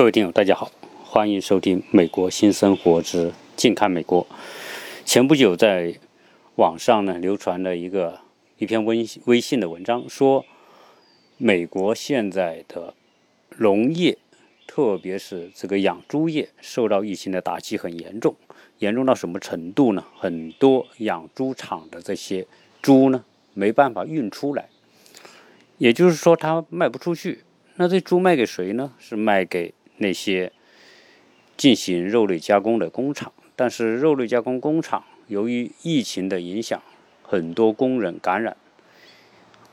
各位听友，大家好，欢迎收听《美国新生活之近看美国》。前不久在网上呢流传了一个一篇微微信的文章，说美国现在的农业，特别是这个养猪业，受到疫情的打击很严重，严重到什么程度呢？很多养猪场的这些猪呢，没办法运出来，也就是说它卖不出去。那这猪卖给谁呢？是卖给那些进行肉类加工的工厂，但是肉类加工工厂由于疫情的影响，很多工人感染。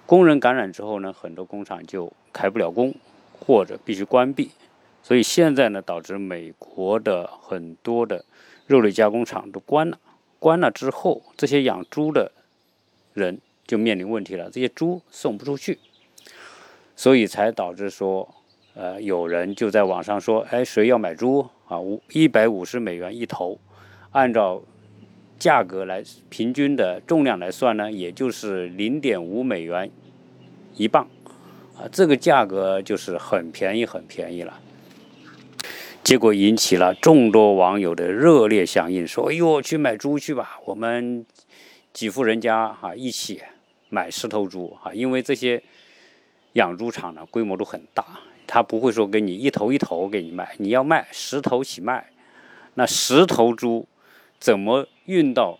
工人感染之后呢，很多工厂就开不了工，或者必须关闭。所以现在呢，导致美国的很多的肉类加工厂都关了。关了之后，这些养猪的人就面临问题了，这些猪送不出去，所以才导致说。呃，有人就在网上说，哎，谁要买猪啊？五一百五十美元一头，按照价格来平均的重量来算呢，也就是零点五美元一磅，啊，这个价格就是很便宜，很便宜了。结果引起了众多网友的热烈响应，说，哎呦，去买猪去吧，我们几户人家哈一起买十头猪哈，因为这些养猪场呢规模都很大。他不会说给你一头一头给你卖，你要卖十头起卖，那十头猪怎么运到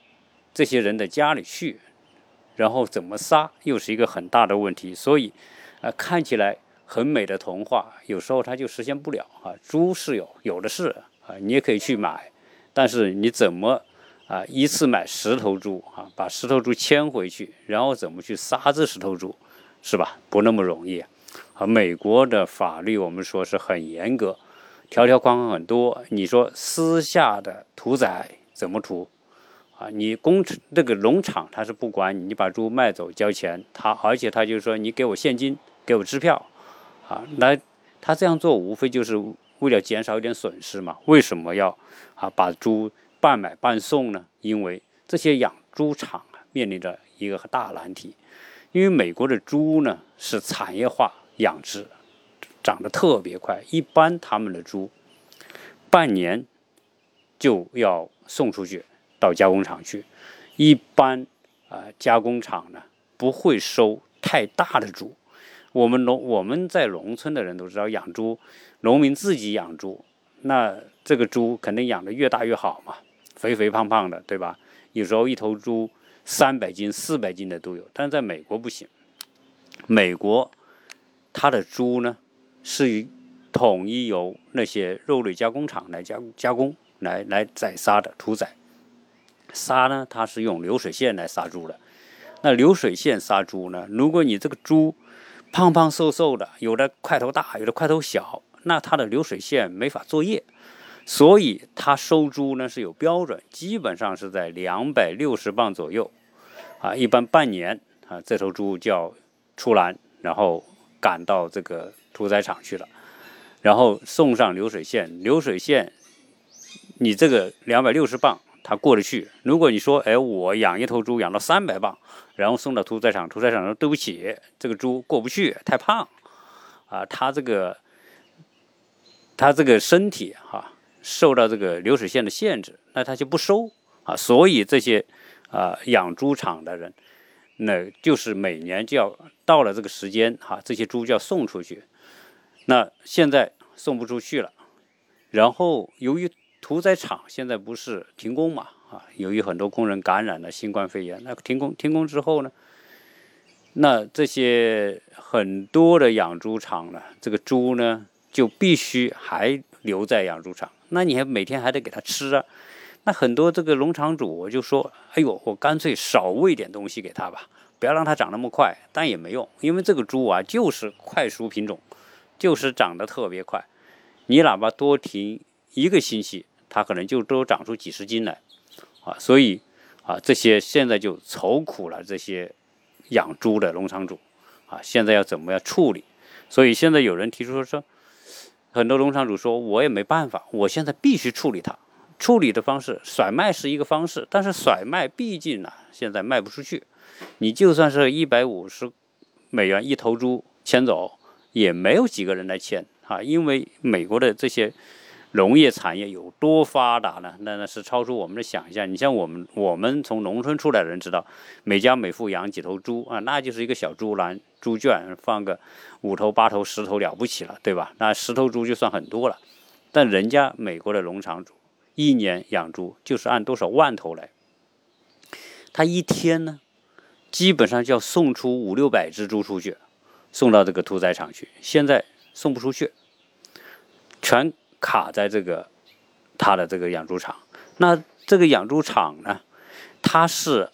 这些人的家里去，然后怎么杀，又是一个很大的问题。所以，啊，看起来很美的童话，有时候它就实现不了啊。猪是有，有的是啊，你也可以去买，但是你怎么啊一次买十头猪啊，把十头猪牵回去，然后怎么去杀这十头猪，是吧？不那么容易。和美国的法律，我们说是很严格，条条框框很多。你说私下的屠宰怎么屠？啊，你工厂这个农场他是不管你，你把猪卖走交钱，他而且他就说你给我现金，给我支票，啊，那他这样做无非就是为了减少一点损失嘛。为什么要啊把猪半买半送呢？因为这些养猪场面临着一个大难题，因为美国的猪呢是产业化。养殖长得特别快，一般他们的猪半年就要送出去到加工厂去。一般啊，加工厂呢不会收太大的猪。我们农我们在农村的人都知道，养猪，农民自己养猪，那这个猪肯定养的越大越好嘛，肥肥胖胖的，对吧？有时候一头猪三百斤、四百斤的都有，但是在美国不行，美国。它的猪呢，是统一由那些肉类加工厂来加加工、来来宰杀的屠宰。杀呢，它是用流水线来杀猪的。那流水线杀猪呢，如果你这个猪胖胖瘦瘦的，有的块头大，有的块头小，那它的流水线没法作业。所以它收猪呢是有标准，基本上是在两百六十磅左右。啊，一般半年啊，这头猪就要出栏，然后。赶到这个屠宰场去了，然后送上流水线。流水线，你这个两百六十磅，它过得去。如果你说，哎，我养一头猪养到三百磅，然后送到屠宰场，屠宰场说对不起，这个猪过不去，太胖，啊，它这个，它这个身体哈受到这个流水线的限制，那他就不收啊。所以这些啊养猪场的人。那就是每年就要到了这个时间哈，这些猪就要送出去。那现在送不出去了，然后由于屠宰场现在不是停工嘛啊，由于很多工人感染了新冠肺炎，那停工停工之后呢，那这些很多的养猪场呢，这个猪呢就必须还留在养猪场，那你还每天还得给它吃啊。那很多这个农场主我就说，哎呦，我干脆少喂点东西给他吧，不要让它长那么快。但也没用，因为这个猪啊就是快熟品种，就是长得特别快。你哪怕多停一个星期，它可能就都长出几十斤来啊。所以啊，这些现在就愁苦了这些养猪的农场主啊，现在要怎么样处理？所以现在有人提出说，很多农场主说，我也没办法，我现在必须处理它。处理的方式，甩卖是一个方式，但是甩卖毕竟呢，现在卖不出去。你就算是一百五十美元一头猪牵走，也没有几个人来牵啊，因为美国的这些农业产业有多发达呢？那那是超出我们的想象。你像我们，我们从农村出来的人知道，每家每户养几头猪啊，那就是一个小猪栏、猪圈，放个五头、八头、十头了不起了，对吧？那十头猪就算很多了。但人家美国的农场主一年养猪就是按多少万头来，他一天呢，基本上就要送出五六百只猪出去，送到这个屠宰场去。现在送不出去，全卡在这个他的这个养猪场。那这个养猪场呢，它是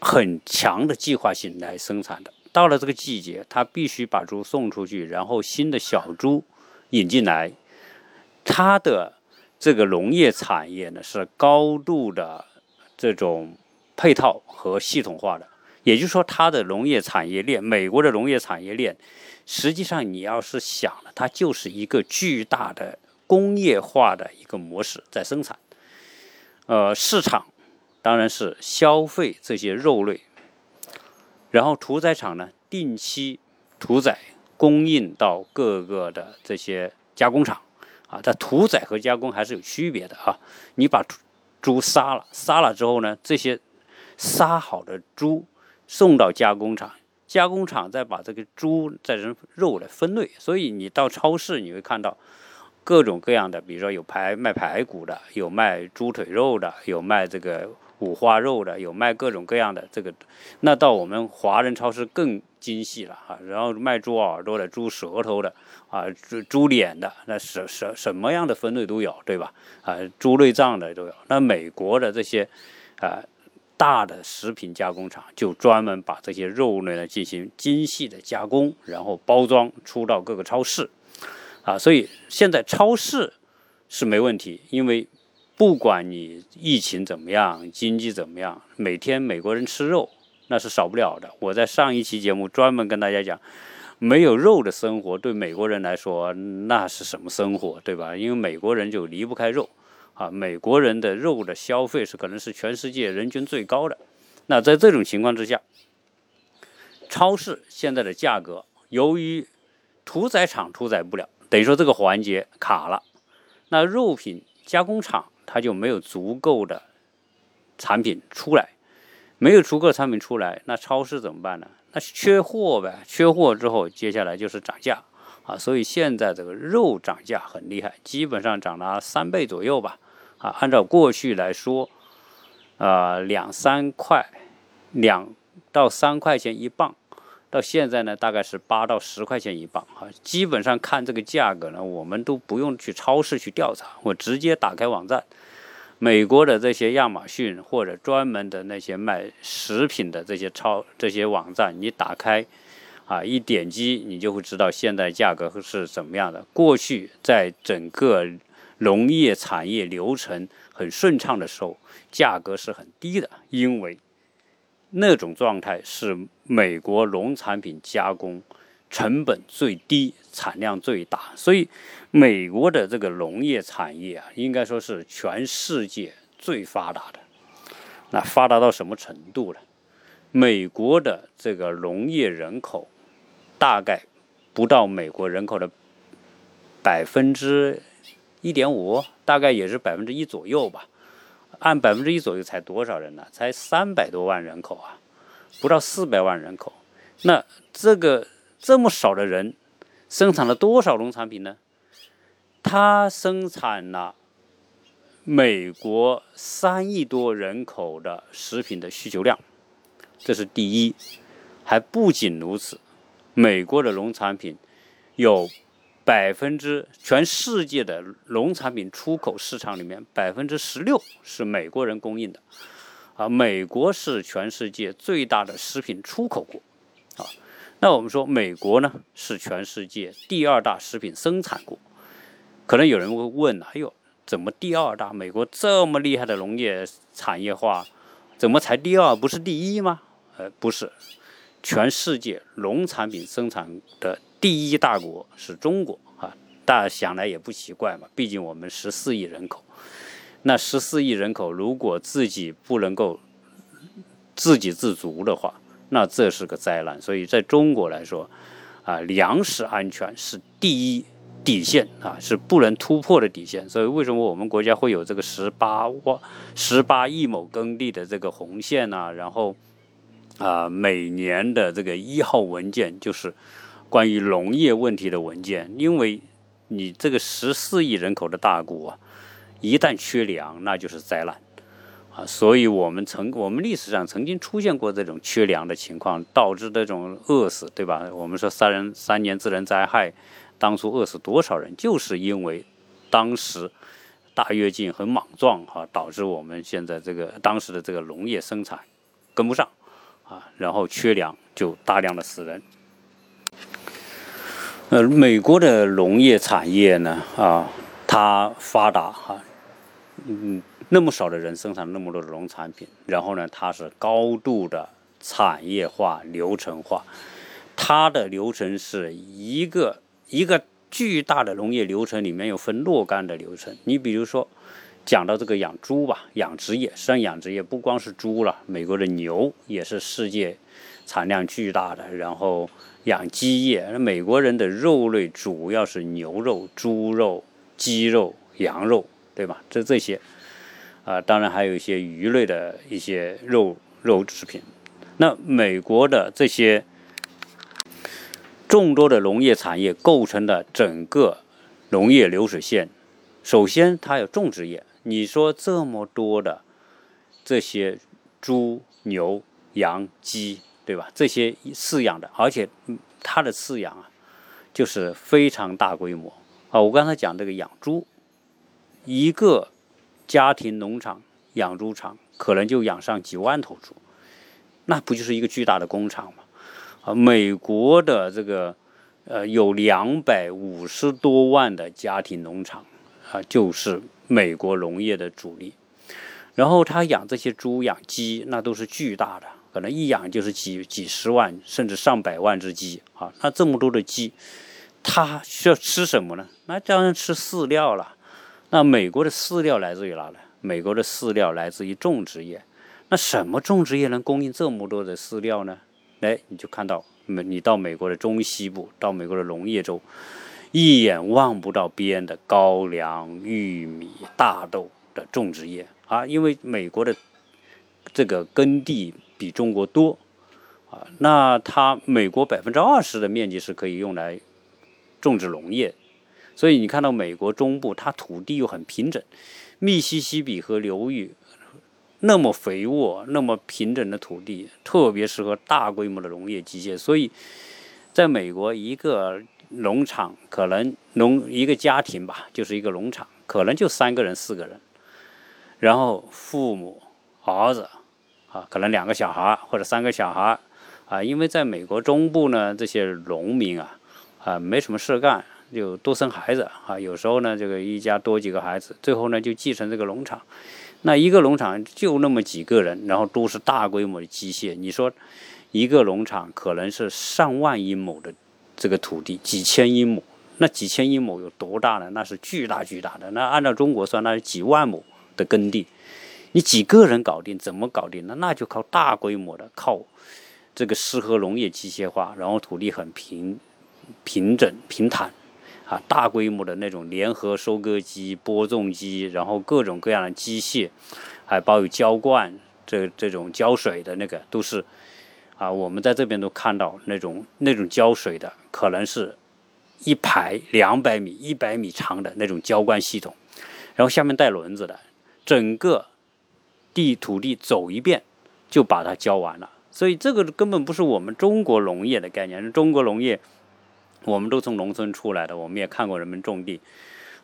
很强的计划性来生产的。到了这个季节，他必须把猪送出去，然后新的小猪引进来。它的这个农业产业呢，是高度的这种配套和系统化的。也就是说，它的农业产业链，美国的农业产业链，实际上你要是想了，它就是一个巨大的工业化的一个模式在生产。呃，市场当然是消费这些肉类，然后屠宰场呢定期屠宰，供应到各个的这些加工厂。啊，它屠宰和加工还是有区别的啊！你把猪杀了，杀了之后呢，这些杀好的猪送到加工厂，加工厂再把这个猪再成肉来分类。所以你到超市你会看到各种各样的，比如说有排卖排骨的，有卖猪腿肉的，有卖这个五花肉的，有卖各种各样的这个。那到我们华人超市更精细了啊，然后卖猪耳朵的、猪舌头的。啊，猪猪脸的，那什什什么样的分类都有，对吧？啊，猪内脏的都有。那美国的这些啊大的食品加工厂就专门把这些肉类呢进行精细的加工，然后包装出到各个超市。啊，所以现在超市是没问题，因为不管你疫情怎么样，经济怎么样，每天美国人吃肉那是少不了的。我在上一期节目专门跟大家讲。没有肉的生活对美国人来说那是什么生活，对吧？因为美国人就离不开肉，啊，美国人的肉的消费是可能是全世界人均最高的。那在这种情况之下，超市现在的价格，由于屠宰场屠宰不了，等于说这个环节卡了，那肉品加工厂它就没有足够的产品出来，没有足够的产品出来，那超市怎么办呢？那缺货呗，缺货之后，接下来就是涨价啊，所以现在这个肉涨价很厉害，基本上涨了三倍左右吧。啊，按照过去来说，啊两三块，两到三块钱一磅，到现在呢，大概是八到十块钱一磅啊。基本上看这个价格呢，我们都不用去超市去调查，我直接打开网站。美国的这些亚马逊或者专门的那些卖食品的这些超这些网站，你打开，啊，一点击你就会知道现在价格是怎么样的。过去在整个农业产业流程很顺畅的时候，价格是很低的，因为那种状态是美国农产品加工。成本最低，产量最大，所以美国的这个农业产业啊，应该说是全世界最发达的。那发达到什么程度呢？美国的这个农业人口大概不到美国人口的百分之一点五，大概也是百分之一左右吧。按百分之一左右才多少人呢？才三百多万人口啊，不到四百万人口。那这个。这么少的人，生产了多少农产品呢？它生产了美国三亿多人口的食品的需求量，这是第一。还不仅如此，美国的农产品有百分之全世界的农产品出口市场里面百分之十六是美国人供应的，啊，美国是全世界最大的食品出口国，啊。那我们说，美国呢是全世界第二大食品生产国。可能有人会问了：哎呦，怎么第二大？美国这么厉害的农业产业化，怎么才第二，不是第一吗？呃，不是，全世界农产品生产的第一大国是中国啊。大家想来也不奇怪嘛，毕竟我们十四亿人口。那十四亿人口如果自己不能够自给自足的话，那这是个灾难，所以在中国来说，啊，粮食安全是第一底线啊，是不能突破的底线。所以为什么我们国家会有这个十八万、十八亿亩耕地的这个红线呢？然后啊，每年的这个一号文件就是关于农业问题的文件，因为你这个十四亿人口的大国啊，一旦缺粮，那就是灾难。啊，所以我们曾我们历史上曾经出现过这种缺粮的情况，导致这种饿死，对吧？我们说三人三年自然灾害，当初饿死多少人，就是因为当时大跃进很莽撞，哈，导致我们现在这个当时的这个农业生产跟不上，啊，然后缺粮就大量的死人。呃，美国的农业产业呢，啊，它发达，哈，嗯。那么少的人生产那么多的农产品，然后呢，它是高度的产业化、流程化。它的流程是一个一个巨大的农业流程，里面有分若干的流程。你比如说，讲到这个养猪吧，养殖业，实际上养殖业不光是猪了，美国的牛也是世界产量巨大的。然后养鸡业，那美国人的肉类主要是牛肉、猪肉、鸡肉、羊肉，对吧？这这些。啊，当然还有一些鱼类的一些肉肉制品。那美国的这些众多的农业产业构成的整个农业流水线，首先它有种植业。你说这么多的这些猪、牛、羊、鸡，对吧？这些饲养的，而且它的饲养啊，就是非常大规模啊。我刚才讲这个养猪，一个。家庭农场养猪场可能就养上几万头猪，那不就是一个巨大的工厂吗？啊，美国的这个呃有两百五十多万的家庭农场啊，就是美国农业的主力。然后他养这些猪养鸡，那都是巨大的，可能一养就是几几十万甚至上百万只鸡啊。那这么多的鸡，它需要吃什么呢？那当然吃饲料了。那美国的饲料来自于哪呢？美国的饲料来自于种植业。那什么种植业能供应这么多的饲料呢？哎，你就看到美，你到美国的中西部，到美国的农业州，一眼望不到边的高粱、玉米、大豆的种植业啊，因为美国的这个耕地比中国多啊，那它美国百分之二十的面积是可以用来种植农业。所以你看到美国中部，它土地又很平整，密西西比河流域那么肥沃、那么平整的土地，特别适合大规模的农业机械。所以，在美国，一个农场可能农一个家庭吧，就是一个农场，可能就三个人、四个人，然后父母、儿子啊，可能两个小孩或者三个小孩啊，因为在美国中部呢，这些农民啊啊没什么事干。就多生孩子啊，有时候呢，这个一家多几个孩子，最后呢就继承这个农场。那一个农场就那么几个人，然后都是大规模的机械。你说一个农场可能是上万英亩的这个土地，几千英亩，那几千英亩有多大呢？那是巨大巨大的。那按照中国算，那是几万亩的耕地，你几个人搞定？怎么搞定呢？那就靠大规模的，靠这个适合农业机械化，然后土地很平平整平坦。啊，大规模的那种联合收割机、播种机，然后各种各样的机械，还包括浇灌这这种浇水的那个，都是啊，我们在这边都看到那种那种浇水的，可能是一排两百米、一百米长的那种浇灌系统，然后下面带轮子的，整个地土地走一遍就把它浇完了。所以这个根本不是我们中国农业的概念，中国农业。我们都从农村出来的，我们也看过人们种地，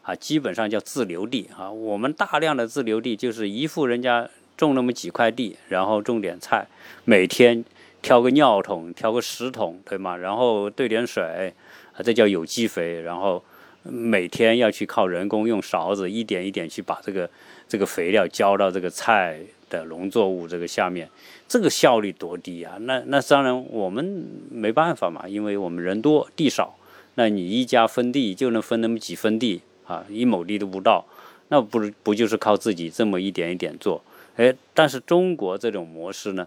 啊，基本上叫自留地啊。我们大量的自留地就是一户人家种那么几块地，然后种点菜，每天挑个尿桶，挑个石桶，对吗？然后兑点水，啊，这叫有机肥。然后每天要去靠人工用勺子一点一点去把这个这个肥料浇到这个菜的农作物这个下面，这个效率多低啊！那那当然我们没办法嘛，因为我们人多地少，那你一家分地就能分那么几分地啊，一亩地都不到，那不不就是靠自己这么一点一点做？哎，但是中国这种模式呢，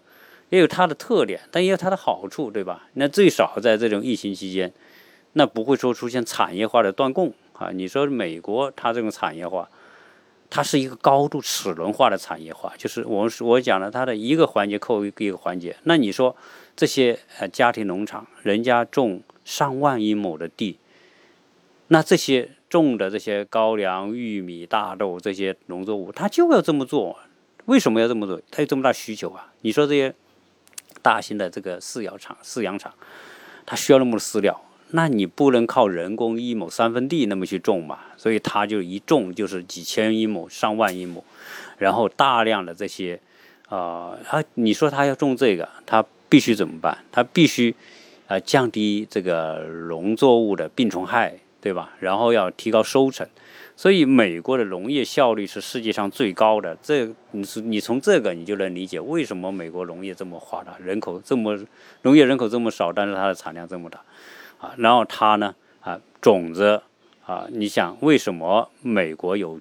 也有它的特点，但也有它的好处，对吧？那最少在这种疫情期间，那不会说出现产业化的断供啊。你说美国它这种产业化，它是一个高度齿轮化的产业化，就是我我讲了它的一个环节扣一个环节。那你说这些呃家庭农场，人家种上万英亩的地，那这些种的这些高粱、玉米、大豆这些农作物，他就要这么做。为什么要这么做？他有这么大需求啊！你说这些大型的这个饲养场、饲养场，它需要那么多饲料，那你不能靠人工一亩三分地那么去种嘛？所以它就一种就是几千一亩、上万一亩，然后大量的这些啊，他你说他要种这个，他必须怎么办？他必须啊降低这个农作物的病虫害，对吧？然后要提高收成。所以，美国的农业效率是世界上最高的。这你是你从这个你就能理解为什么美国农业这么发达，人口这么农业人口这么少，但是它的产量这么大啊。然后它呢啊种子啊，你想为什么美国有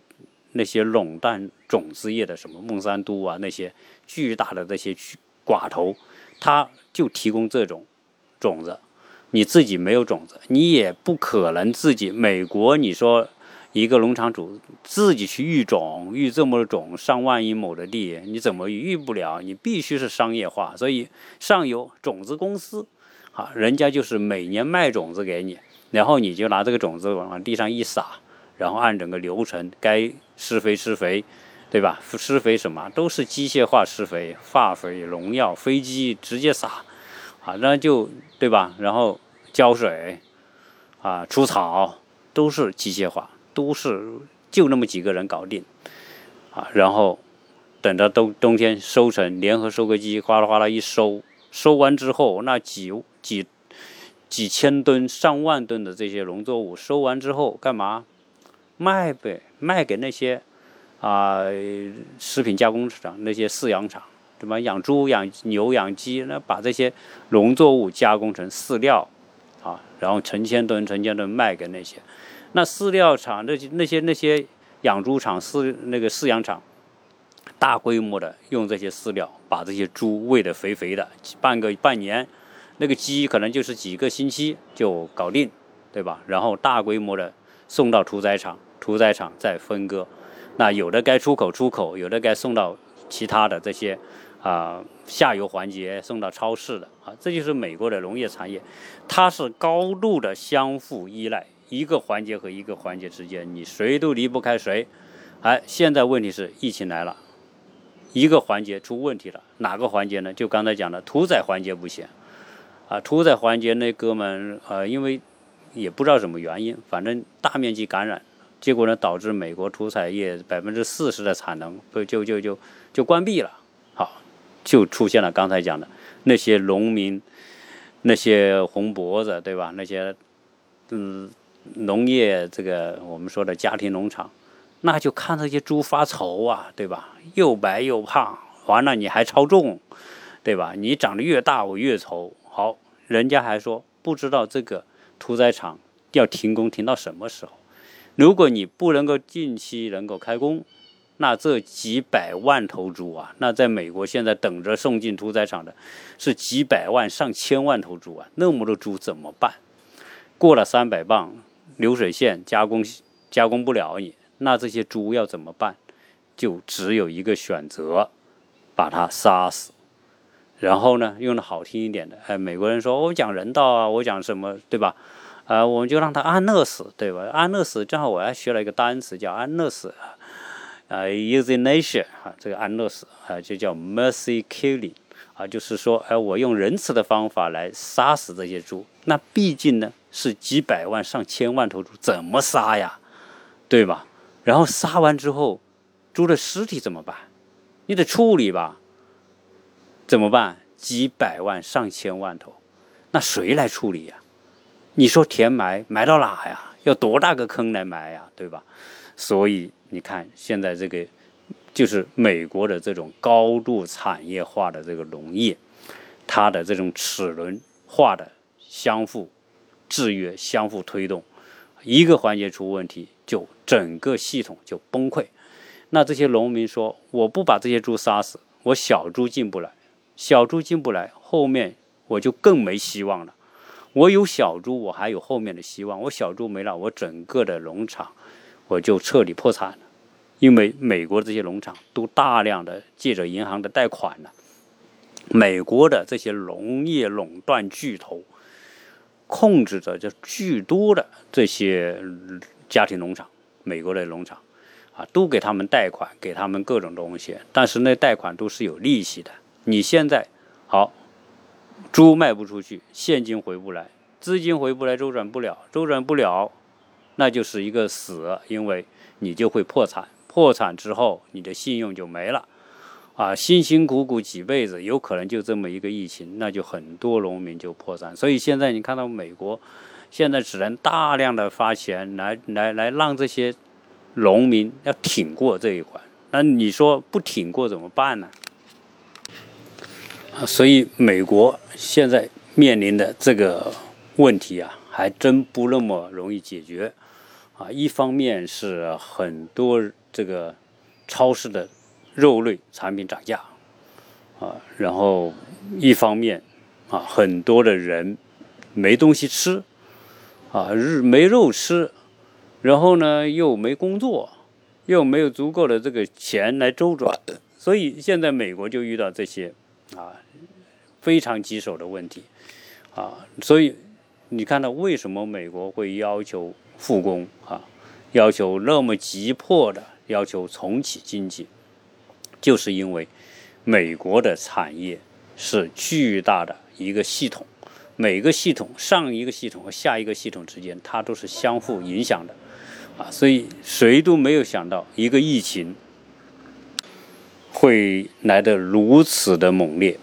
那些垄断种子业的什么孟山都啊那些巨大的那些寡头，他就提供这种种子，你自己没有种子，你也不可能自己美国你说。一个农场主自己去育种，育这么种上万英亩的地，你怎么育不了？你必须是商业化，所以上游种子公司，啊，人家就是每年卖种子给你，然后你就拿这个种子往地上一撒，然后按整个流程该施肥施肥，对吧？施肥什么都是机械化施肥，化肥、农药、飞机直接撒，啊，那就对吧？然后浇水，啊，除草都是机械化。都是就那么几个人搞定，啊，然后等到冬冬天收成，联合收割机哗啦哗啦一收，收完之后，那几几几千吨、上万吨的这些农作物收完之后干嘛？卖呗，卖给那些啊食品加工厂、那些饲养厂，对吧？养猪、养牛、养鸡，那把这些农作物加工成饲料，啊，然后成千吨、成千吨卖给那些。那饲料厂那些那些那些养猪场饲那个饲养场，大规模的用这些饲料把这些猪喂得肥肥的，半个半年，那个鸡可能就是几个星期就搞定，对吧？然后大规模的送到屠宰场，屠宰场再分割，那有的该出口出口，有的该送到其他的这些啊下游环节送到超市的啊，这就是美国的农业产业，它是高度的相互依赖。一个环节和一个环节之间，你谁都离不开谁。哎，现在问题是疫情来了，一个环节出问题了，哪个环节呢？就刚才讲的屠宰环节不行啊，屠宰环节那哥们呃，因为也不知道什么原因，反正大面积感染，结果呢导致美国屠宰业百分之四十的产能不就就就就关闭了。好，就出现了刚才讲的那些农民，那些红脖子，对吧？那些嗯。农业这个我们说的家庭农场，那就看这些猪发愁啊，对吧？又白又胖，完了你还超重，对吧？你长得越大我越愁。好，人家还说不知道这个屠宰场要停工停到什么时候。如果你不能够近期能够开工，那这几百万头猪啊，那在美国现在等着送进屠宰场的是几百万上千万头猪啊，那么多猪怎么办？过了三百磅。流水线加工加工不了你，那这些猪要怎么办？就只有一个选择，把它杀死。然后呢，用的好听一点的，哎，美国人说我讲人道啊，我讲什么，对吧？啊，我们就让他安乐死，对吧？安乐死，正好我还学了一个单词叫安乐死啊，euthanasia 啊，这个安乐死啊，就叫 mercy killing 啊，就是说，哎，我用仁慈的方法来杀死这些猪。那毕竟呢？是几百万上千万头猪，怎么杀呀？对吧？然后杀完之后，猪的尸体怎么办？你得处理吧？怎么办？几百万上千万头，那谁来处理呀？你说填埋埋到哪呀？要多大个坑来埋呀？对吧？所以你看，现在这个就是美国的这种高度产业化的这个农业，它的这种齿轮化的相互。制约相互推动，一个环节出问题，就整个系统就崩溃。那这些农民说：“我不把这些猪杀死，我小猪进不来，小猪进不来，后面我就更没希望了。我有小猪，我还有后面的希望。我小猪没了，我整个的农场我就彻底破产了。因为美国这些农场都大量的借着银行的贷款了，美国的这些农业垄断巨头控制着这巨多的这些家庭农场，美国的农场啊，都给他们贷款，给他们各种东西，但是那贷款都是有利息的。你现在好，猪卖不出去，现金回不来，资金回不来，周转不了，周转不了，那就是一个死，因为你就会破产。破产之后，你的信用就没了，啊，辛辛苦苦几辈子，有可能就这么一个疫情，那就很多农民就破产。所以现在你看到美国，现在只能大量的发钱来来来让这些农民要挺过这一关。那你说不挺过怎么办呢？所以美国现在面临的这个问题啊，还真不那么容易解决。啊，一方面是很多。这个超市的肉类产品涨价啊，然后一方面啊，很多的人没东西吃啊，日没肉吃，然后呢又没工作，又没有足够的这个钱来周转，所以现在美国就遇到这些啊非常棘手的问题啊，所以你看到为什么美国会要求复工啊，要求那么急迫的？要求重启经济，就是因为美国的产业是巨大的一个系统，每个系统上一个系统和下一个系统之间，它都是相互影响的，啊，所以谁都没有想到一个疫情会来得如此的猛烈，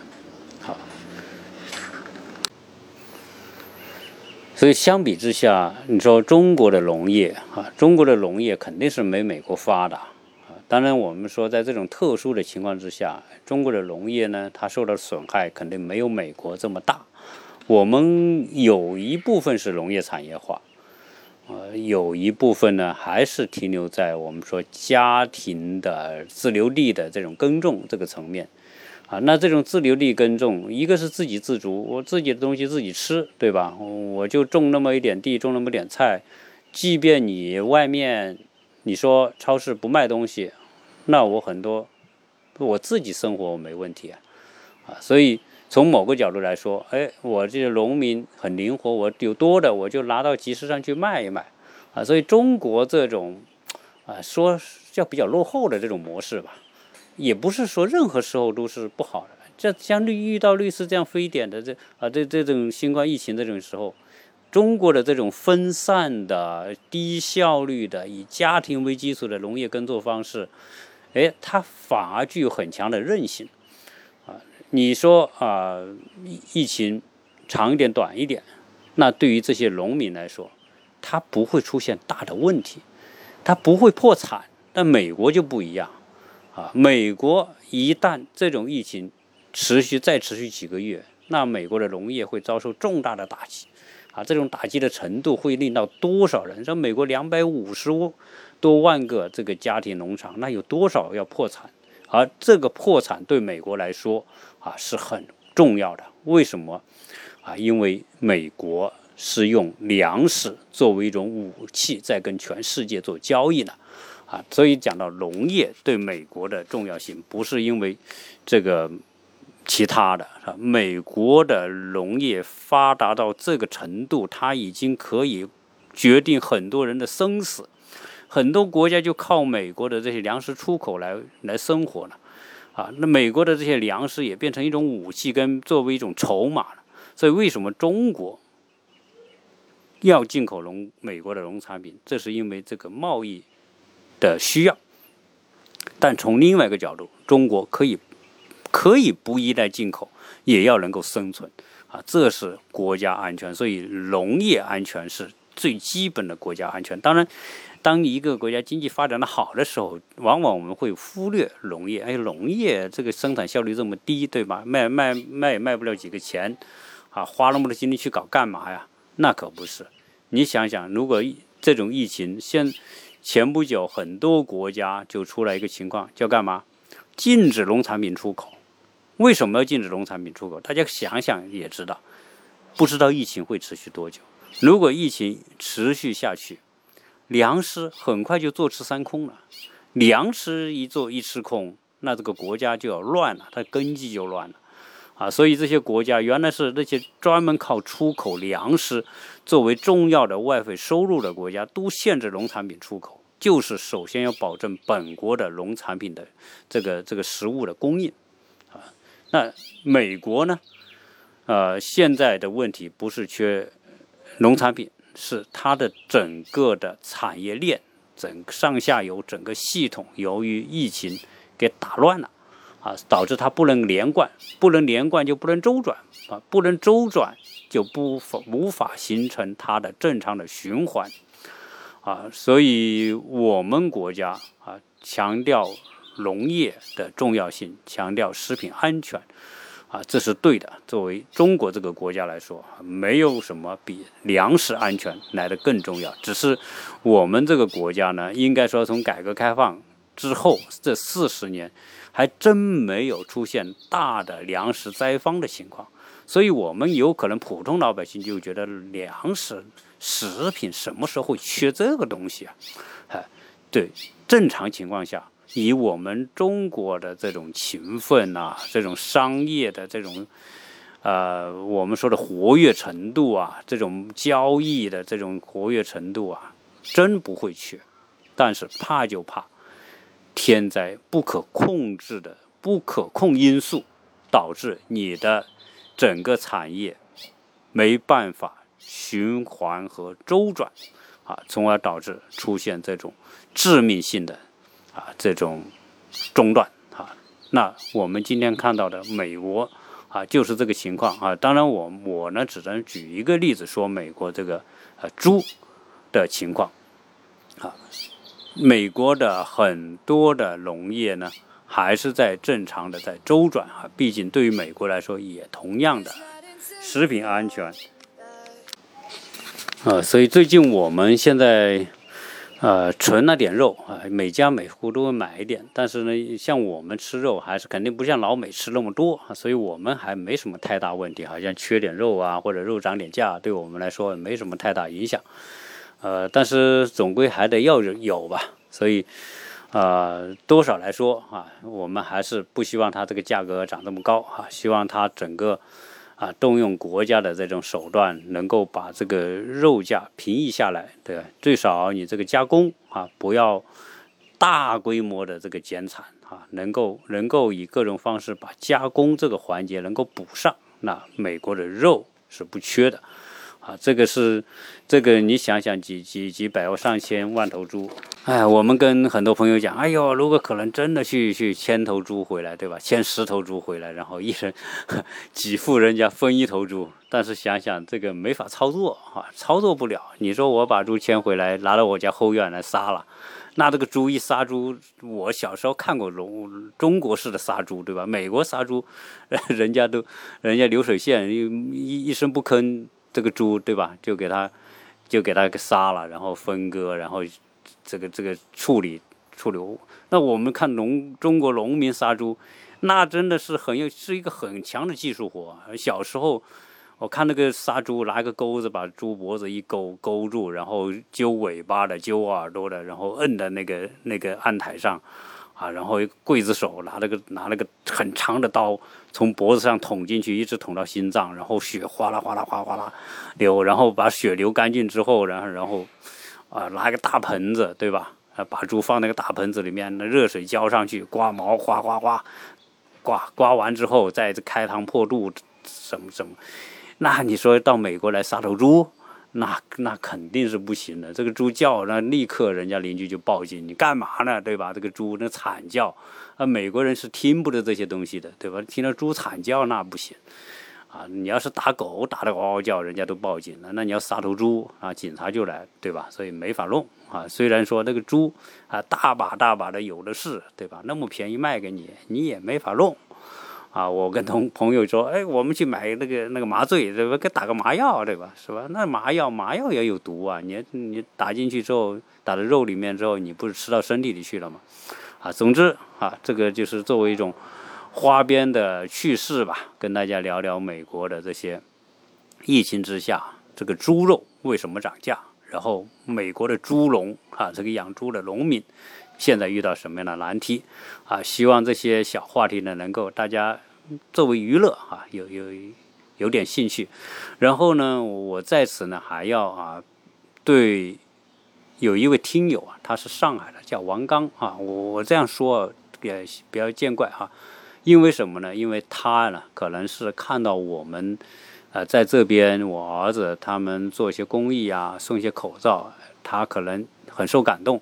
所以相比之下，你说中国的农业啊，中国的农业肯定是没美国发达啊。当然，我们说在这种特殊的情况之下，中国的农业呢，它受到损害肯定没有美国这么大。我们有一部分是农业产业化，呃，有一部分呢还是停留在我们说家庭的自留地的这种耕种这个层面。啊，那这种自留地耕种，一个是自给自足，我自己的东西自己吃，对吧？我就种那么一点地，种那么点菜，即便你外面你说超市不卖东西，那我很多我自己生活我没问题啊，啊，所以从某个角度来说，哎，我这个农民很灵活，我有多的我就拿到集市上去卖一卖，啊，所以中国这种啊说叫比较落后的这种模式吧。也不是说任何时候都是不好的，这像遇遇到类似这样非典的这啊这这种新冠疫情这种时候，中国的这种分散的、低效率的、以家庭为基础的农业耕作方式，哎，它反而具有很强的韧性啊。你说啊，疫情长一点、短一点，那对于这些农民来说，它不会出现大的问题，它不会破产。但美国就不一样。啊，美国一旦这种疫情持续再持续几个月，那美国的农业会遭受重大的打击。啊，这种打击的程度会令到多少人？说美国两百五十多万个这个家庭农场，那有多少要破产？而这个破产对美国来说啊是很重要的。为什么？啊，因为美国是用粮食作为一种武器，在跟全世界做交易的。啊，所以讲到农业对美国的重要性，不是因为这个其他的，是吧？美国的农业发达到这个程度，它已经可以决定很多人的生死，很多国家就靠美国的这些粮食出口来来生活了。啊，那美国的这些粮食也变成一种武器，跟作为一种筹码了。所以，为什么中国要进口农美国的农产品？这是因为这个贸易。的需要，但从另外一个角度，中国可以可以不依赖进口，也要能够生存啊，这是国家安全。所以农业安全是最基本的国家安全。当然，当一个国家经济发展的好的时候，往往我们会忽略农业。哎，农业这个生产效率这么低，对吧？卖卖卖也卖不了几个钱，啊，花那么多精力去搞干嘛呀？那可不是。你想想，如果这种疫情现前不久，很多国家就出来一个情况，叫干嘛？禁止农产品出口。为什么要禁止农产品出口？大家想想也知道，不知道疫情会持续多久。如果疫情持续下去，粮食很快就坐吃山空了。粮食一做一吃空，那这个国家就要乱了，它根基就乱了。啊，所以这些国家原来是那些专门靠出口粮食作为重要的外汇收入的国家，都限制农产品出口，就是首先要保证本国的农产品的这个这个食物的供应。啊，那美国呢？呃，现在的问题不是缺农产品，是它的整个的产业链、整上下游整个系统由于疫情给打乱了。啊，导致它不能连贯，不能连贯就不能周转啊，不能周转就不无法形成它的正常的循环啊，所以我们国家啊强调农业的重要性，强调食品安全啊，这是对的。作为中国这个国家来说，没有什么比粮食安全来的更重要。只是我们这个国家呢，应该说从改革开放之后这四十年。还真没有出现大的粮食灾荒的情况，所以我们有可能普通老百姓就觉得粮食食品什么时候会缺这个东西啊？哎，对，正常情况下，以我们中国的这种勤奋啊，这种商业的这种，呃，我们说的活跃程度啊，这种交易的这种活跃程度啊，真不会缺，但是怕就怕。天灾不可控制的不可控因素，导致你的整个产业没办法循环和周转，啊，从而导致出现这种致命性的啊这种中断啊。那我们今天看到的美国啊，就是这个情况啊。当然，我我呢只能举一个例子说美国这个呃猪的情况啊。美国的很多的农业呢，还是在正常的在周转哈，毕竟对于美国来说，也同样的食品安全啊，所以最近我们现在呃存了点肉啊，每家每户都会买一点，但是呢，像我们吃肉还是肯定不像老美吃那么多，所以我们还没什么太大问题，好像缺点肉啊或者肉涨点价，对我们来说没什么太大影响。呃，但是总归还得要有吧，所以，呃，多少来说啊，我们还是不希望它这个价格涨这么高啊，希望它整个啊动用国家的这种手段，能够把这个肉价平抑下来，对吧？最少你这个加工啊，不要大规模的这个减产啊，能够能够以各种方式把加工这个环节能够补上，那美国的肉是不缺的。啊，这个是，这个你想想，几几几百万、上千万头猪，哎，我们跟很多朋友讲，哎呦，如果可能真的去去牵头猪回来，对吧？牵十头猪回来，然后一人几户人家分一头猪，但是想想这个没法操作啊，操作不了。你说我把猪牵回来，拿到我家后院来杀了，那这个猪一杀猪，我小时候看过中中国式的杀猪，对吧？美国杀猪，人家都人家流水线一一声不吭。这个猪对吧？就给它，就给它给杀了，然后分割，然后这个这个处理处理。那我们看农中国农民杀猪，那真的是很有是一个很强的技术活。小时候我看那个杀猪，拿个钩子把猪脖子一勾勾住，然后揪尾巴的、揪耳朵的，然后摁在那个那个案台上。啊，然后刽子手拿了个拿了个很长的刀，从脖子上捅进去，一直捅到心脏，然后血哗啦哗啦哗哗啦流，然后把血流干净之后，然后然后啊拿一个大盆子，对吧？啊，把猪放那个大盆子里面，那热水浇上去，刮毛，哗哗哗，刮刮完之后再开膛破肚，什么什么？那你说到美国来杀头猪？那那肯定是不行的，这个猪叫，那立刻人家邻居就报警，你干嘛呢？对吧？这个猪那惨叫，啊，美国人是听不得这些东西的，对吧？听到猪惨叫那不行，啊，你要是打狗打得嗷嗷叫，人家都报警了，那你要杀头猪啊，警察就来，对吧？所以没法弄啊。虽然说那个猪啊大把大把的有的是，对吧？那么便宜卖给你，你也没法弄。啊，我跟同朋友说，哎，我们去买那个那个麻醉，对吧？给打个麻药，对吧？是吧？那麻药麻药也有毒啊！你你打进去之后，打到肉里面之后，你不是吃到身体里去了吗？啊，总之啊，这个就是作为一种花边的趣事吧，跟大家聊聊美国的这些疫情之下，这个猪肉为什么涨价？然后美国的猪农啊，这个养猪的农民现在遇到什么样的难题？啊，希望这些小话题呢，能够大家作为娱乐啊，有有有点兴趣。然后呢，我在此呢还要啊，对有一位听友啊，他是上海的，叫王刚啊，我我这样说也不要见怪哈。因为什么呢？因为他呢，可能是看到我们，呃，在这边我儿子他们做一些公益啊，送一些口罩，他可能很受感动，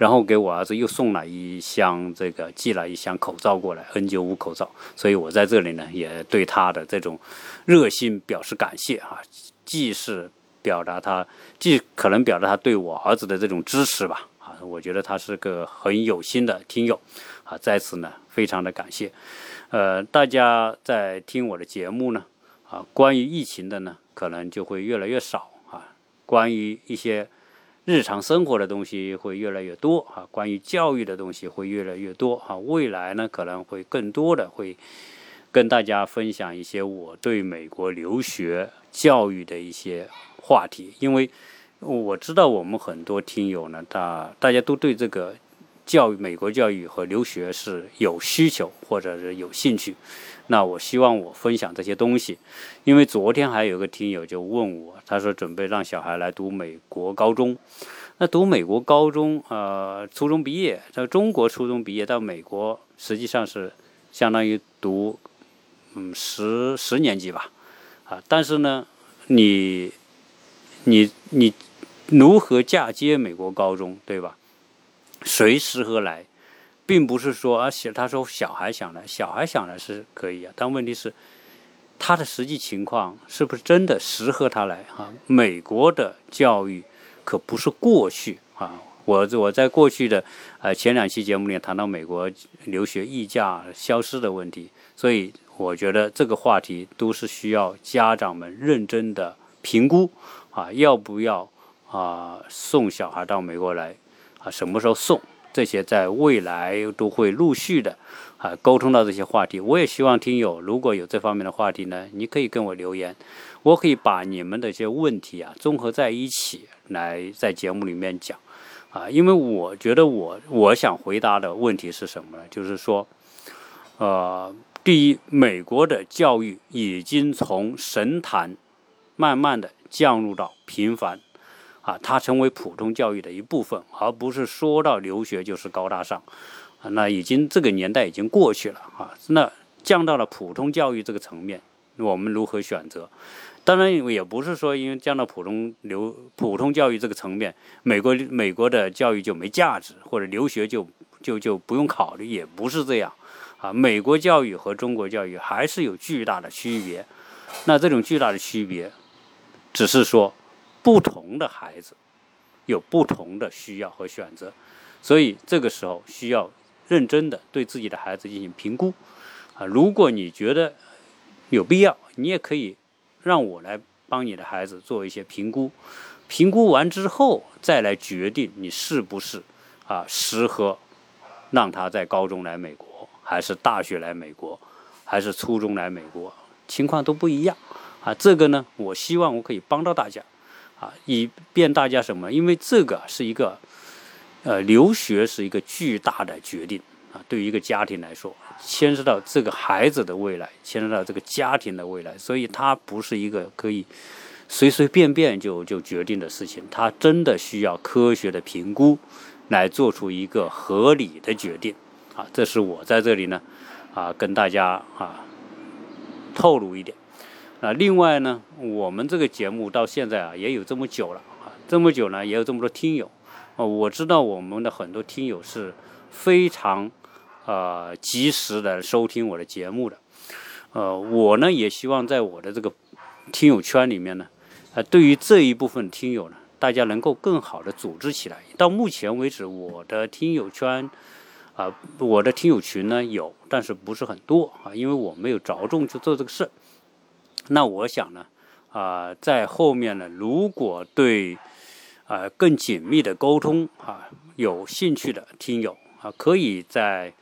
然后给我儿子又送了一箱这个寄了一箱口罩过来，N95 口罩。所以我在这里呢，也对他的这种热心表示感谢啊，既是表达他，既可能表达他对我儿子的这种支持吧。啊，我觉得他是个很有心的听友。啊，在此呢，非常的感谢。呃，大家在听我的节目呢，啊，关于疫情的呢，可能就会越来越少啊。关于一些日常生活的东西会越来越多啊。关于教育的东西会越来越多啊。未来呢，可能会更多的会跟大家分享一些我对美国留学教育的一些话题，因为我知道我们很多听友呢，大大家都对这个。教育、美国教育和留学是有需求或者是有兴趣，那我希望我分享这些东西，因为昨天还有个听友就问我，他说准备让小孩来读美国高中，那读美国高中，呃，初中毕业，在中国初中毕业到美国，实际上是相当于读，嗯，十十年级吧，啊，但是呢，你，你你如何嫁接美国高中，对吧？谁适合来，并不是说啊，他说小孩想来，小孩想来是可以啊，但问题是他的实际情况是不是真的适合他来啊？美国的教育可不是过去啊，我我在过去的呃前两期节目里谈到美国留学溢价消失的问题，所以我觉得这个话题都是需要家长们认真的评估啊，要不要啊送小孩到美国来？啊，什么时候送？这些在未来都会陆续的啊沟通到这些话题。我也希望听友如果有这方面的话题呢，你可以跟我留言，我可以把你们的一些问题啊综合在一起来在节目里面讲啊。因为我觉得我我想回答的问题是什么呢？就是说，呃，第一，美国的教育已经从神坛慢慢的降入到平凡。啊，它成为普通教育的一部分，而不是说到留学就是高大上，啊，那已经这个年代已经过去了啊。那降到了普通教育这个层面，我们如何选择？当然也不是说因为降到普通留普通教育这个层面，美国美国的教育就没价值，或者留学就就就不用考虑，也不是这样啊。美国教育和中国教育还是有巨大的区别，那这种巨大的区别，只是说。不同的孩子有不同的需要和选择，所以这个时候需要认真的对自己的孩子进行评估啊。如果你觉得有必要，你也可以让我来帮你的孩子做一些评估。评估完之后再来决定你是不是啊适合让他在高中来美国，还是大学来美国，还是初中来美国，情况都不一样啊。这个呢，我希望我可以帮到大家。啊，以便大家什么？因为这个是一个，呃，留学是一个巨大的决定啊。对于一个家庭来说，牵涉到这个孩子的未来，牵涉到这个家庭的未来，所以它不是一个可以随随便便就就决定的事情。它真的需要科学的评估，来做出一个合理的决定啊。这是我在这里呢，啊，跟大家啊透露一点。啊，另外呢，我们这个节目到现在啊也有这么久了啊，这么久呢也有这么多听友，啊，我知道我们的很多听友是非常呃及时的收听我的节目的，呃，我呢也希望在我的这个听友圈里面呢，啊，对于这一部分听友呢，大家能够更好的组织起来。到目前为止，我的听友圈啊，我的听友群呢有，但是不是很多啊，因为我没有着重去做这个事儿。那我想呢，啊，在后面呢，如果对啊更紧密的沟通啊有兴趣的听友啊，可以在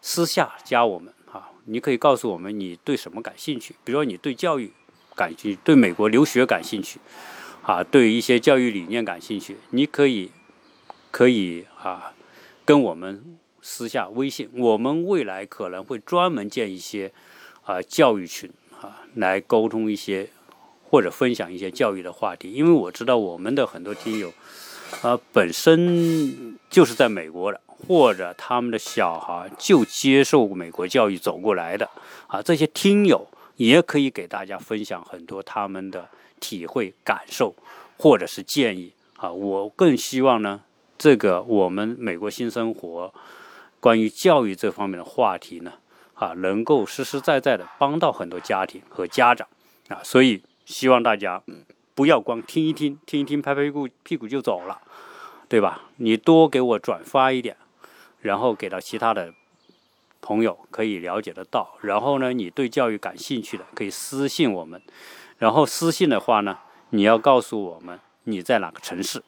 私下加我们啊，你可以告诉我们你对什么感兴趣，比如说你对教育感兴趣，对美国留学感兴趣，啊，对一些教育理念感兴趣，你可以可以啊，跟我们私下微信，我们未来可能会专门建一些啊教育群，来沟通一些或者分享一些教育的话题，因为我知道我们的很多听友啊本身就是在美国的。或者他们的小孩就接受美国教育走过来的啊，这些听友也可以给大家分享很多他们的体会、感受，或者是建议啊。我更希望呢，这个我们美国新生活关于教育这方面的话题呢，啊，能够实实在在的帮到很多家庭和家长啊。所以希望大家不要光听一听，听一听拍拍屁股屁股就走了，对吧？你多给我转发一点。然后给到其他的朋友可以了解得到。然后呢，你对教育感兴趣的可以私信我们。然后私信的话呢，你要告诉我们你在哪个城市，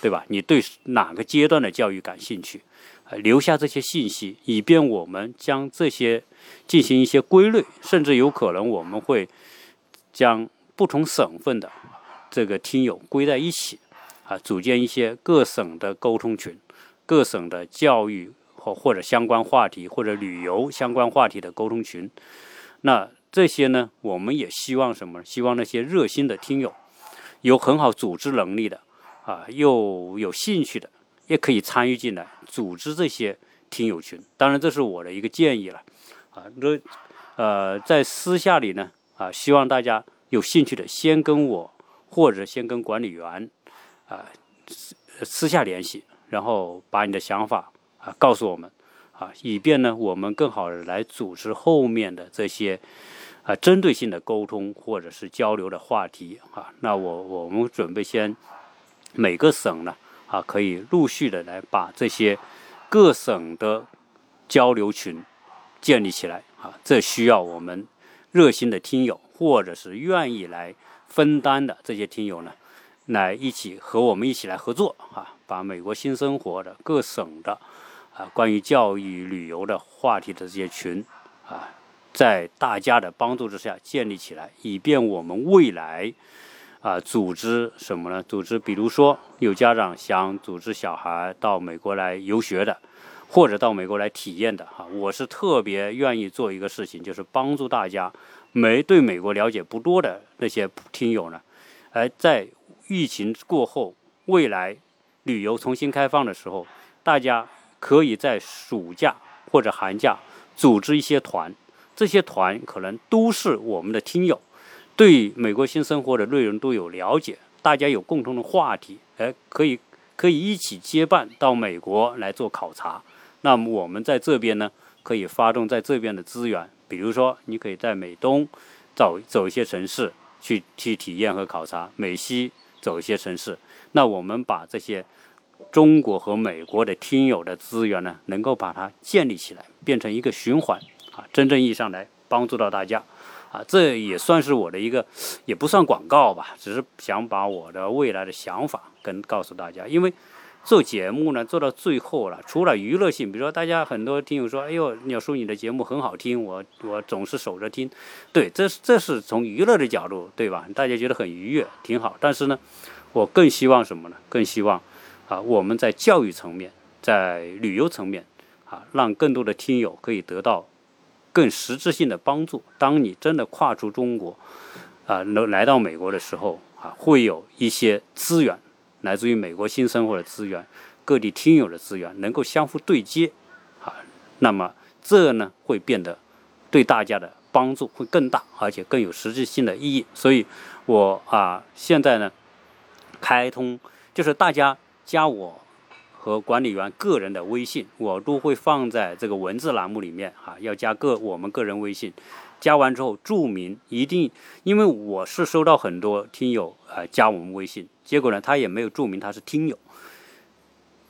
对吧？你对哪个阶段的教育感兴趣？留下这些信息，以便我们将这些进行一些归类，甚至有可能我们会将不同省份的这个听友归在一起，啊，组建一些各省的沟通群。各省的教育或或者相关话题或者旅游相关话题的沟通群，那这些呢，我们也希望什么？希望那些热心的听友，有很好组织能力的啊，又有兴趣的，也可以参与进来组织这些听友群。当然，这是我的一个建议了啊。那呃，在私下里呢啊，希望大家有兴趣的先跟我或者先跟管理员啊私下联系。然后把你的想法啊告诉我们，啊，以便呢我们更好的来组织后面的这些啊针对性的沟通或者是交流的话题啊。那我我们准备先每个省呢啊可以陆续的来把这些各省的交流群建立起来啊。这需要我们热心的听友或者是愿意来分担的这些听友呢。来一起和我们一起来合作啊，把美国新生活的各省的啊关于教育旅游的话题的这些群啊，在大家的帮助之下建立起来，以便我们未来啊组织什么呢？组织比如说有家长想组织小孩到美国来游学的，或者到美国来体验的哈，我是特别愿意做一个事情，就是帮助大家没对美国了解不多的那些听友呢，而在。疫情过后，未来旅游重新开放的时候，大家可以在暑假或者寒假组织一些团，这些团可能都是我们的听友，对美国新生活的内容都有了解，大家有共同的话题，哎，可以可以一起结伴到美国来做考察。那么我们在这边呢，可以发动在这边的资源，比如说你可以在美东走走一些城市去去体验和考察，美西。走一些城市，那我们把这些中国和美国的听友的资源呢，能够把它建立起来，变成一个循环啊，真正意义上来帮助到大家啊，这也算是我的一个，也不算广告吧，只是想把我的未来的想法跟告诉大家，因为。做节目呢，做到最后了，除了娱乐性，比如说大家很多听友说，哎呦，鸟叔你的节目很好听，我我总是守着听，对，这是这是从娱乐的角度，对吧？大家觉得很愉悦，挺好。但是呢，我更希望什么呢？更希望啊，我们在教育层面，在旅游层面啊，让更多的听友可以得到更实质性的帮助。当你真的跨出中国啊，能来到美国的时候啊，会有一些资源。来自于美国新生活的资源，各地听友的资源能够相互对接，啊，那么这呢会变得对大家的帮助会更大，而且更有实质性的意义。所以，我啊现在呢开通，就是大家加我和管理员个人的微信，我都会放在这个文字栏目里面啊，要加个我们个人微信。加完之后注明一定，因为我是收到很多听友啊加我们微信，结果呢他也没有注明他是听友，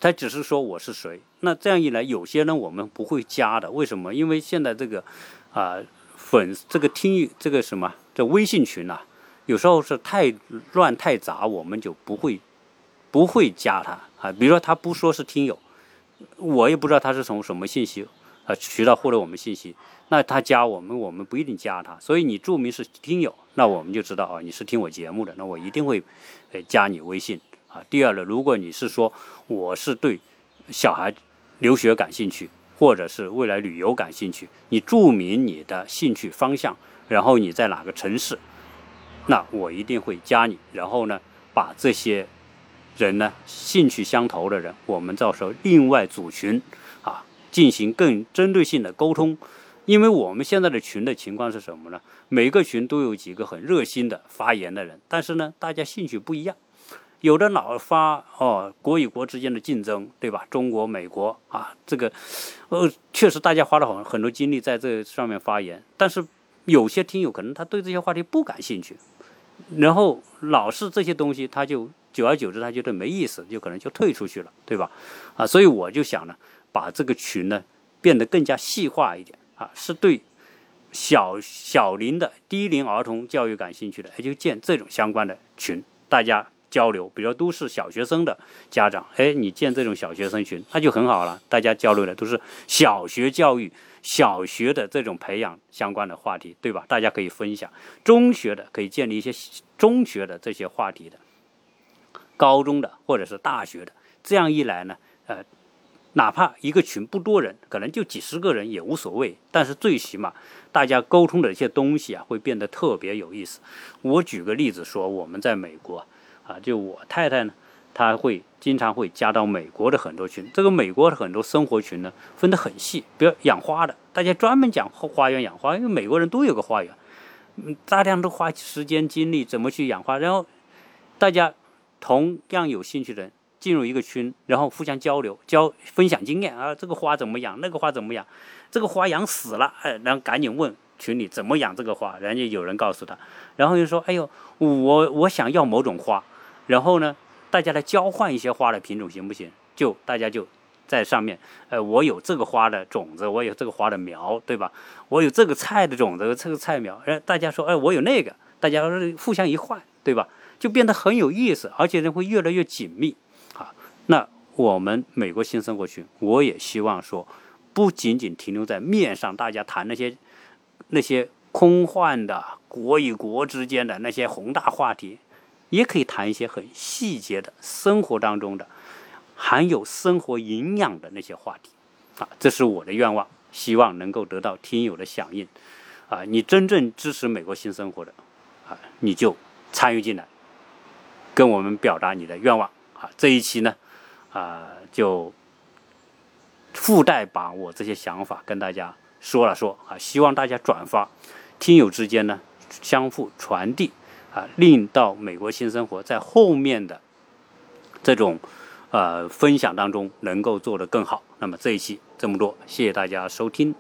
他只是说我是谁。那这样一来，有些人我们不会加的，为什么？因为现在这个啊粉这个听这个什么这微信群呐，有时候是太乱太杂，我们就不会不会加他啊。比如说他不说是听友，我也不知道他是从什么信息。啊渠道获得我们信息，那他加我们，我们不一定加他。所以你注明是听友，那我们就知道啊，你是听我节目的，那我一定会呃加你微信啊。第二呢，如果你是说我是对小孩留学感兴趣，或者是未来旅游感兴趣，你注明你的兴趣方向，然后你在哪个城市，那我一定会加你，然后呢，把这些。人呢，兴趣相投的人，我们到时候另外组群啊，进行更针对性的沟通。因为我们现在的群的情况是什么呢？每个群都有几个很热心的发言的人，但是呢，大家兴趣不一样。有的老发哦，国与国之间的竞争，对吧？中国、美国啊，这个呃，确实大家花了很很多精力在这上面发言。但是有些听友可能他对这些话题不感兴趣，然后老是这些东西他就。久而久之，他觉得没意思，就可能就退出去了，对吧？啊，所以我就想呢，把这个群呢变得更加细化一点啊，是对小小龄的低龄儿童教育感兴趣的，哎，就建这种相关的群，大家交流。比如都是小学生的家长，哎，你建这种小学生群，那就很好了，大家交流的都是小学教育、小学的这种培养相关的话题，对吧？大家可以分享。中学的可以建立一些中学的这些话题的。高中的或者是大学的，这样一来呢，呃，哪怕一个群不多人，可能就几十个人也无所谓。但是最起码大家沟通的一些东西啊，会变得特别有意思。我举个例子说，我们在美国啊，就我太太呢，她会经常会加到美国的很多群。这个美国的很多生活群呢，分得很细，比如养花的，大家专门讲花园养花，因为美国人都有个花园，嗯，大量都花时间精力怎么去养花，然后大家。同样有兴趣的人进入一个群，然后互相交流、交分享经验啊，这个花怎么养，那个花怎么养，这个花养死了，哎，然后赶紧问群里怎么养这个花，人家有人告诉他，然后又说，哎呦，我我想要某种花，然后呢，大家来交换一些花的品种行不行？就大家就在上面，呃，我有这个花的种子，我有这个花的苗，对吧？我有这个菜的种子，这个菜苗，哎，大家说，哎，我有那个，大家互相一换，对吧？就变得很有意思，而且呢会越来越紧密，啊，那我们美国新生活群，我也希望说，不仅仅停留在面上，大家谈那些那些空幻的国与国之间的那些宏大话题，也可以谈一些很细节的生活当中的含有生活营养的那些话题，啊，这是我的愿望，希望能够得到听友的响应，啊，你真正支持美国新生活的，啊，你就参与进来。跟我们表达你的愿望啊！这一期呢，啊，就附带把我这些想法跟大家说了说啊，希望大家转发，听友之间呢相互传递啊，令到美国新生活在后面的这种呃分享当中能够做得更好。那么这一期这么多，谢谢大家收听。